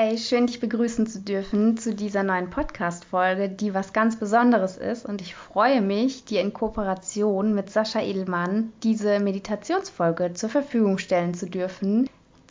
Hey, schön dich begrüßen zu dürfen zu dieser neuen Podcast-Folge, die was ganz Besonderes ist. Und ich freue mich, dir in Kooperation mit Sascha Edelmann diese Meditationsfolge zur Verfügung stellen zu dürfen.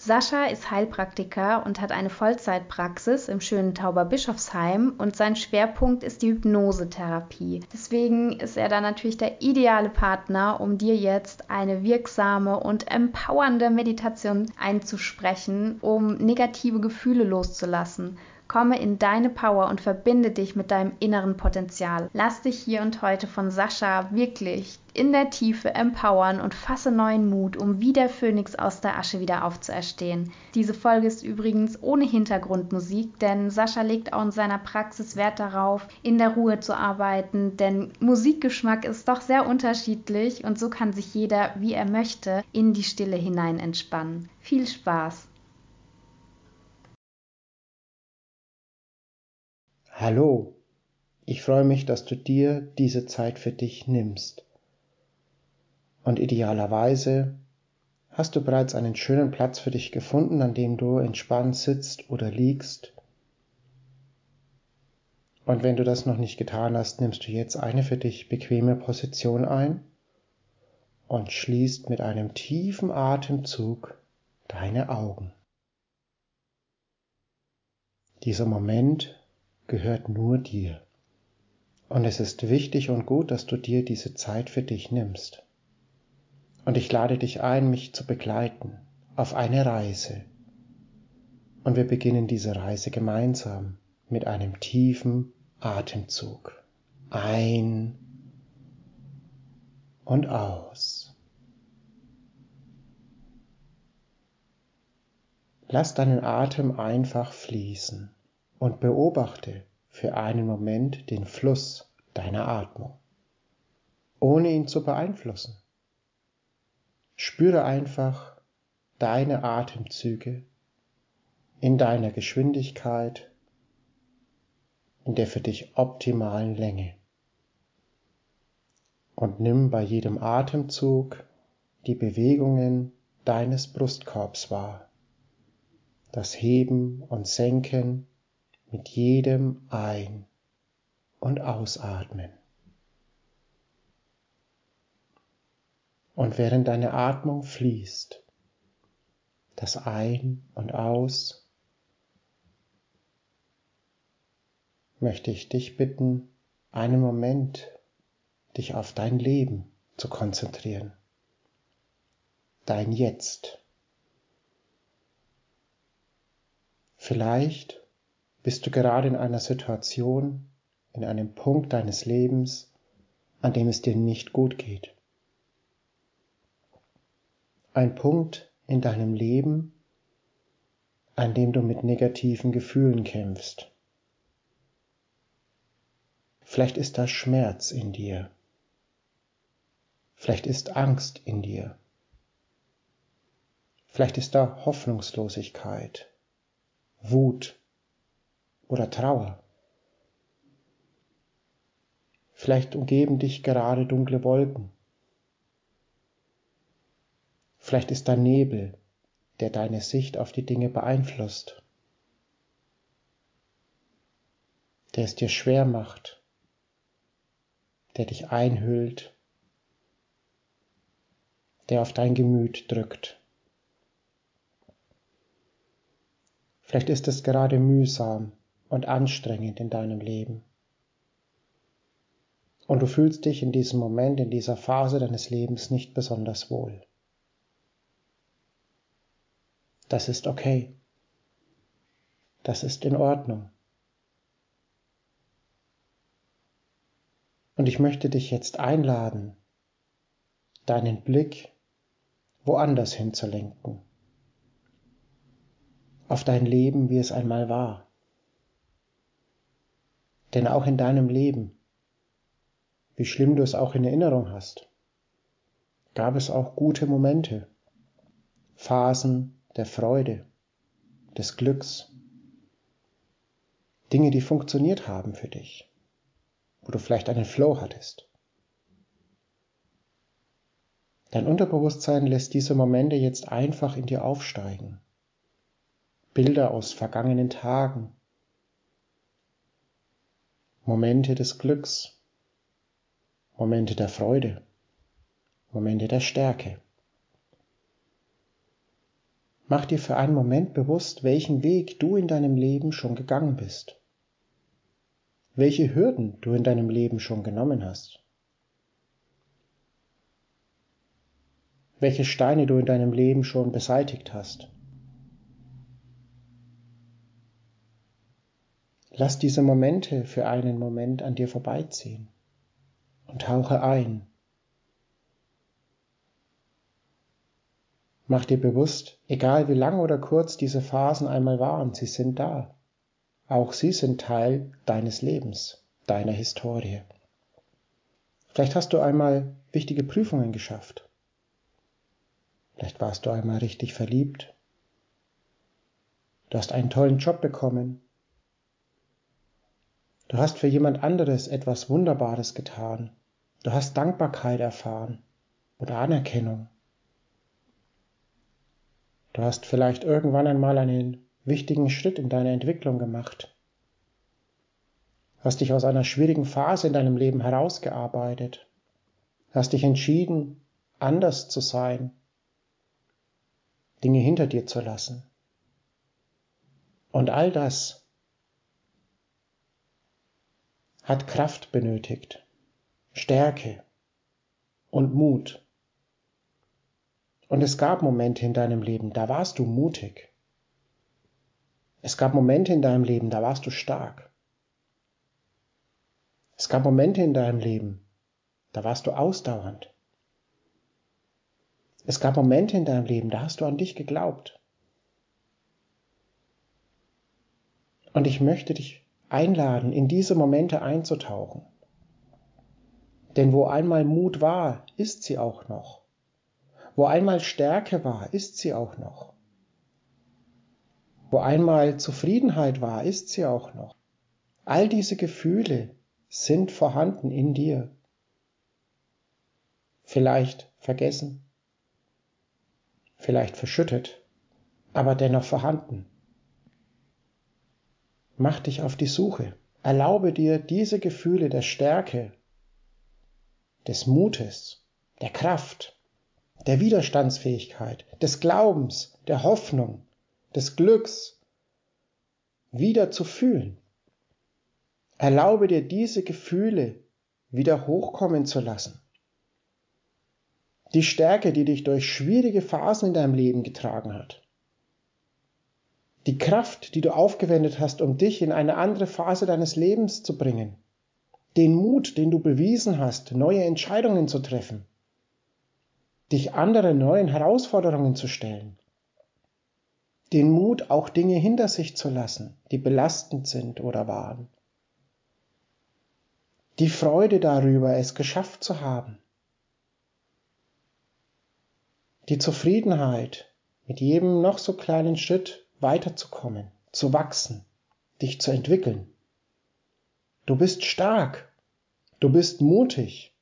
Sascha ist Heilpraktiker und hat eine Vollzeitpraxis im schönen Tauberbischofsheim und sein Schwerpunkt ist die Hypnosetherapie. Deswegen ist er da natürlich der ideale Partner, um dir jetzt eine wirksame und empowernde Meditation einzusprechen, um negative Gefühle loszulassen Komme in deine Power und verbinde dich mit deinem inneren Potenzial. Lass dich hier und heute von Sascha wirklich in der Tiefe empowern und fasse neuen Mut, um wie der Phönix aus der Asche wieder aufzuerstehen. Diese Folge ist übrigens ohne Hintergrundmusik, denn Sascha legt auch in seiner Praxis Wert darauf, in der Ruhe zu arbeiten, denn Musikgeschmack ist doch sehr unterschiedlich und so kann sich jeder, wie er möchte, in die Stille hinein entspannen. Viel Spaß! Hallo, ich freue mich, dass du dir diese Zeit für dich nimmst. Und idealerweise hast du bereits einen schönen Platz für dich gefunden, an dem du entspannt sitzt oder liegst. Und wenn du das noch nicht getan hast, nimmst du jetzt eine für dich bequeme Position ein und schließt mit einem tiefen Atemzug deine Augen. Dieser Moment gehört nur dir. Und es ist wichtig und gut, dass du dir diese Zeit für dich nimmst. Und ich lade dich ein, mich zu begleiten auf eine Reise. Und wir beginnen diese Reise gemeinsam mit einem tiefen Atemzug. Ein und aus. Lass deinen Atem einfach fließen und beobachte für einen Moment den Fluss deiner Atmung, ohne ihn zu beeinflussen. Spüre einfach deine Atemzüge in deiner Geschwindigkeit, in der für dich optimalen Länge. Und nimm bei jedem Atemzug die Bewegungen deines Brustkorbs wahr, das Heben und Senken mit jedem Ein- und Ausatmen. Und während deine Atmung fließt, das Ein und Aus, möchte ich dich bitten, einen Moment dich auf dein Leben zu konzentrieren, dein Jetzt. Vielleicht bist du gerade in einer Situation, in einem Punkt deines Lebens, an dem es dir nicht gut geht. Ein Punkt in deinem Leben, an dem du mit negativen Gefühlen kämpfst. Vielleicht ist da Schmerz in dir. Vielleicht ist Angst in dir. Vielleicht ist da Hoffnungslosigkeit, Wut, oder Trauer. Vielleicht umgeben dich gerade dunkle Wolken. Vielleicht ist da Nebel, der deine Sicht auf die Dinge beeinflusst, der es dir schwer macht, der dich einhüllt, der auf dein Gemüt drückt. Vielleicht ist es gerade mühsam, und anstrengend in deinem Leben. Und du fühlst dich in diesem Moment, in dieser Phase deines Lebens nicht besonders wohl. Das ist okay. Das ist in Ordnung. Und ich möchte dich jetzt einladen, deinen Blick woanders hinzulenken. Auf dein Leben, wie es einmal war. Denn auch in deinem Leben, wie schlimm du es auch in Erinnerung hast, gab es auch gute Momente, Phasen der Freude, des Glücks, Dinge, die funktioniert haben für dich, wo du vielleicht einen Flow hattest. Dein Unterbewusstsein lässt diese Momente jetzt einfach in dir aufsteigen. Bilder aus vergangenen Tagen, Momente des Glücks, Momente der Freude, Momente der Stärke. Mach dir für einen Moment bewusst, welchen Weg du in deinem Leben schon gegangen bist, welche Hürden du in deinem Leben schon genommen hast, welche Steine du in deinem Leben schon beseitigt hast. Lass diese Momente für einen Moment an dir vorbeiziehen und tauche ein. Mach dir bewusst, egal wie lang oder kurz diese Phasen einmal waren, sie sind da. Auch sie sind Teil deines Lebens, deiner Historie. Vielleicht hast du einmal wichtige Prüfungen geschafft. Vielleicht warst du einmal richtig verliebt. Du hast einen tollen Job bekommen Du hast für jemand anderes etwas Wunderbares getan. Du hast Dankbarkeit erfahren oder Anerkennung. Du hast vielleicht irgendwann einmal einen wichtigen Schritt in deiner Entwicklung gemacht. Hast dich aus einer schwierigen Phase in deinem Leben herausgearbeitet. Hast dich entschieden, anders zu sein, Dinge hinter dir zu lassen. Und all das hat Kraft benötigt, Stärke und Mut. Und es gab Momente in deinem Leben, da warst du mutig. Es gab Momente in deinem Leben, da warst du stark. Es gab Momente in deinem Leben, da warst du ausdauernd. Es gab Momente in deinem Leben, da hast du an dich geglaubt. Und ich möchte dich einladen, in diese Momente einzutauchen. Denn wo einmal Mut war, ist sie auch noch. Wo einmal Stärke war, ist sie auch noch. Wo einmal Zufriedenheit war, ist sie auch noch. All diese Gefühle sind vorhanden in dir. Vielleicht vergessen, vielleicht verschüttet, aber dennoch vorhanden. Mach dich auf die Suche. Erlaube dir diese Gefühle der Stärke, des Mutes, der Kraft, der Widerstandsfähigkeit, des Glaubens, der Hoffnung, des Glücks wieder zu fühlen. Erlaube dir diese Gefühle wieder hochkommen zu lassen. Die Stärke, die dich durch schwierige Phasen in deinem Leben getragen hat die Kraft, die du aufgewendet hast, um dich in eine andere Phase deines Lebens zu bringen, den Mut, den du bewiesen hast, neue Entscheidungen zu treffen, dich anderen neuen Herausforderungen zu stellen, den Mut, auch Dinge hinter sich zu lassen, die belastend sind oder waren, die Freude darüber, es geschafft zu haben, die Zufriedenheit mit jedem noch so kleinen Schritt weiterzukommen, zu wachsen, dich zu entwickeln. Du bist stark, du bist mutig.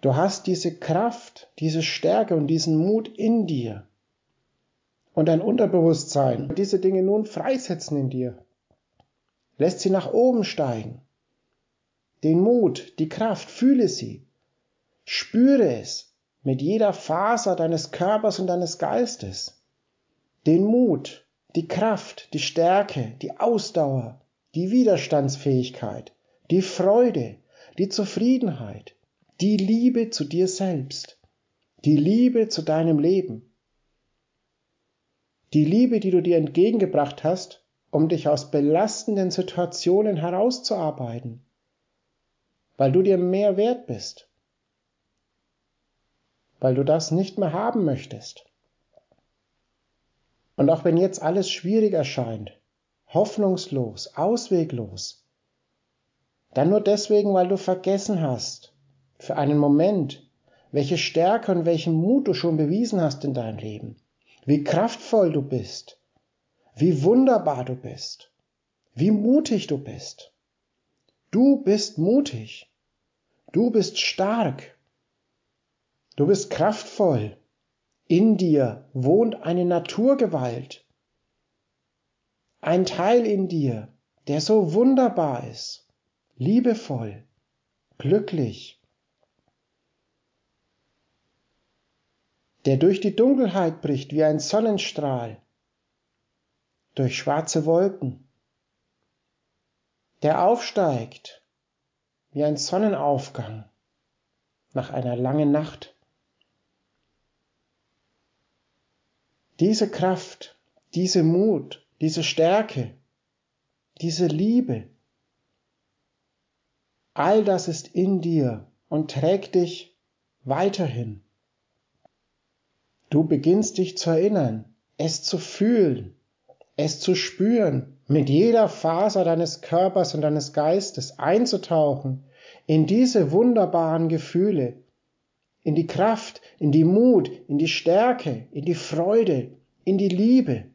Du hast diese Kraft, diese Stärke und diesen Mut in dir. Und dein Unterbewusstsein diese Dinge nun freisetzen in dir. Lässt sie nach oben steigen. Den Mut, die Kraft, fühle sie. Spüre es mit jeder Faser deines Körpers und deines Geistes den Mut, die Kraft, die Stärke, die Ausdauer, die Widerstandsfähigkeit, die Freude, die Zufriedenheit, die Liebe zu dir selbst, die Liebe zu deinem Leben, die Liebe, die du dir entgegengebracht hast, um dich aus belastenden Situationen herauszuarbeiten, weil du dir mehr wert bist, weil du das nicht mehr haben möchtest. Und auch wenn jetzt alles schwierig erscheint, hoffnungslos, ausweglos, dann nur deswegen, weil du vergessen hast, für einen Moment, welche Stärke und welchen Mut du schon bewiesen hast in deinem Leben, wie kraftvoll du bist, wie wunderbar du bist, wie mutig du bist. Du bist mutig, du bist stark, du bist kraftvoll, in dir wohnt eine Naturgewalt, ein Teil in dir, der so wunderbar ist, liebevoll, glücklich, der durch die Dunkelheit bricht wie ein Sonnenstrahl, durch schwarze Wolken, der aufsteigt wie ein Sonnenaufgang nach einer langen Nacht. Diese Kraft, diese Mut, diese Stärke, diese Liebe, all das ist in dir und trägt dich weiterhin. Du beginnst dich zu erinnern, es zu fühlen, es zu spüren, mit jeder Faser deines Körpers und deines Geistes einzutauchen in diese wunderbaren Gefühle, in die Kraft, in die Mut, in die Stärke, in die Freude, in die Liebe.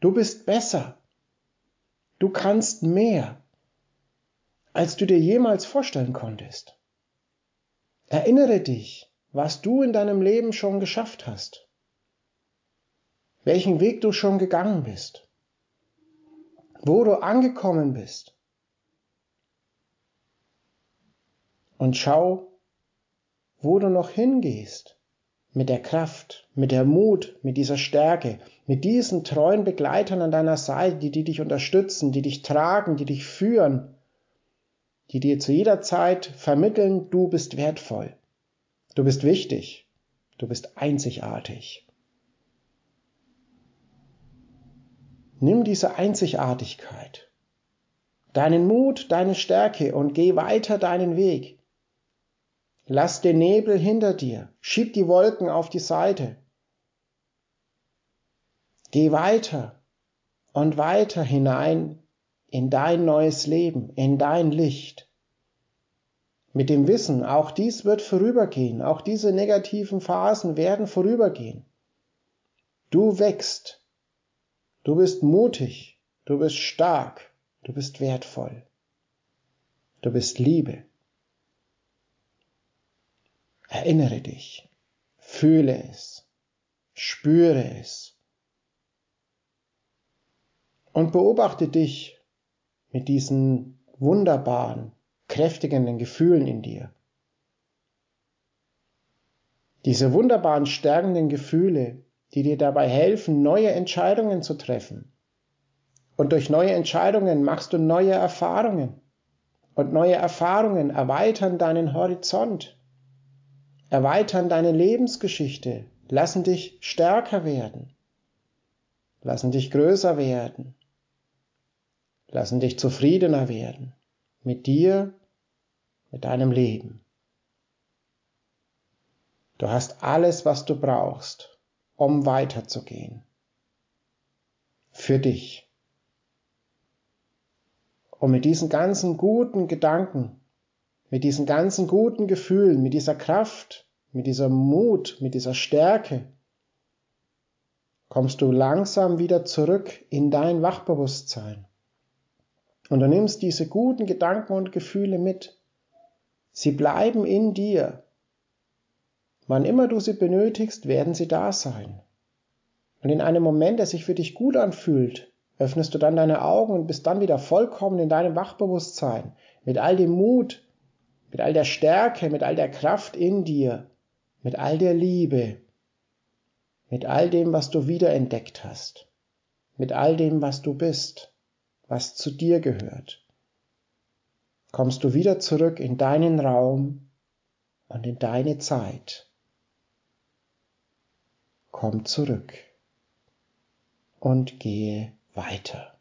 Du bist besser. Du kannst mehr, als du dir jemals vorstellen konntest. Erinnere dich, was du in deinem Leben schon geschafft hast, welchen Weg du schon gegangen bist, wo du angekommen bist. Und schau, wo du noch hingehst, mit der Kraft, mit der Mut, mit dieser Stärke, mit diesen treuen Begleitern an deiner Seite, die, die dich unterstützen, die dich tragen, die dich führen, die dir zu jeder Zeit vermitteln, du bist wertvoll. Du bist wichtig. Du bist einzigartig. Nimm diese Einzigartigkeit, deinen Mut, deine Stärke und geh weiter deinen Weg. Lass den Nebel hinter dir, schieb die Wolken auf die Seite. Geh weiter und weiter hinein in dein neues Leben, in dein Licht mit dem Wissen, auch dies wird vorübergehen, auch diese negativen Phasen werden vorübergehen. Du wächst, du bist mutig, du bist stark, du bist wertvoll, du bist Liebe. Erinnere dich, fühle es, spüre es und beobachte dich mit diesen wunderbaren, kräftigenden Gefühlen in dir. Diese wunderbaren stärkenden Gefühle, die dir dabei helfen, neue Entscheidungen zu treffen. Und durch neue Entscheidungen machst du neue Erfahrungen. Und neue Erfahrungen erweitern deinen Horizont, erweitern deine Lebensgeschichte, lassen dich stärker werden, lassen dich größer werden, lassen dich zufriedener werden mit dir mit deinem Leben. Du hast alles, was du brauchst, um weiterzugehen. Für dich. Und mit diesen ganzen guten Gedanken, mit diesen ganzen guten Gefühlen, mit dieser Kraft, mit dieser Mut, mit dieser Stärke, kommst du langsam wieder zurück in dein Wachbewusstsein. Und du nimmst diese guten Gedanken und Gefühle mit Sie bleiben in dir. Wann immer du sie benötigst, werden sie da sein. Und in einem Moment, der sich für dich gut anfühlt, öffnest du dann deine Augen und bist dann wieder vollkommen in deinem Wachbewusstsein, mit all dem Mut, mit all der Stärke, mit all der Kraft in dir, mit all der Liebe, mit all dem, was du wiederentdeckt hast, mit all dem, was du bist, was zu dir gehört kommst du wieder zurück in deinen Raum und in deine Zeit. Komm zurück und gehe weiter.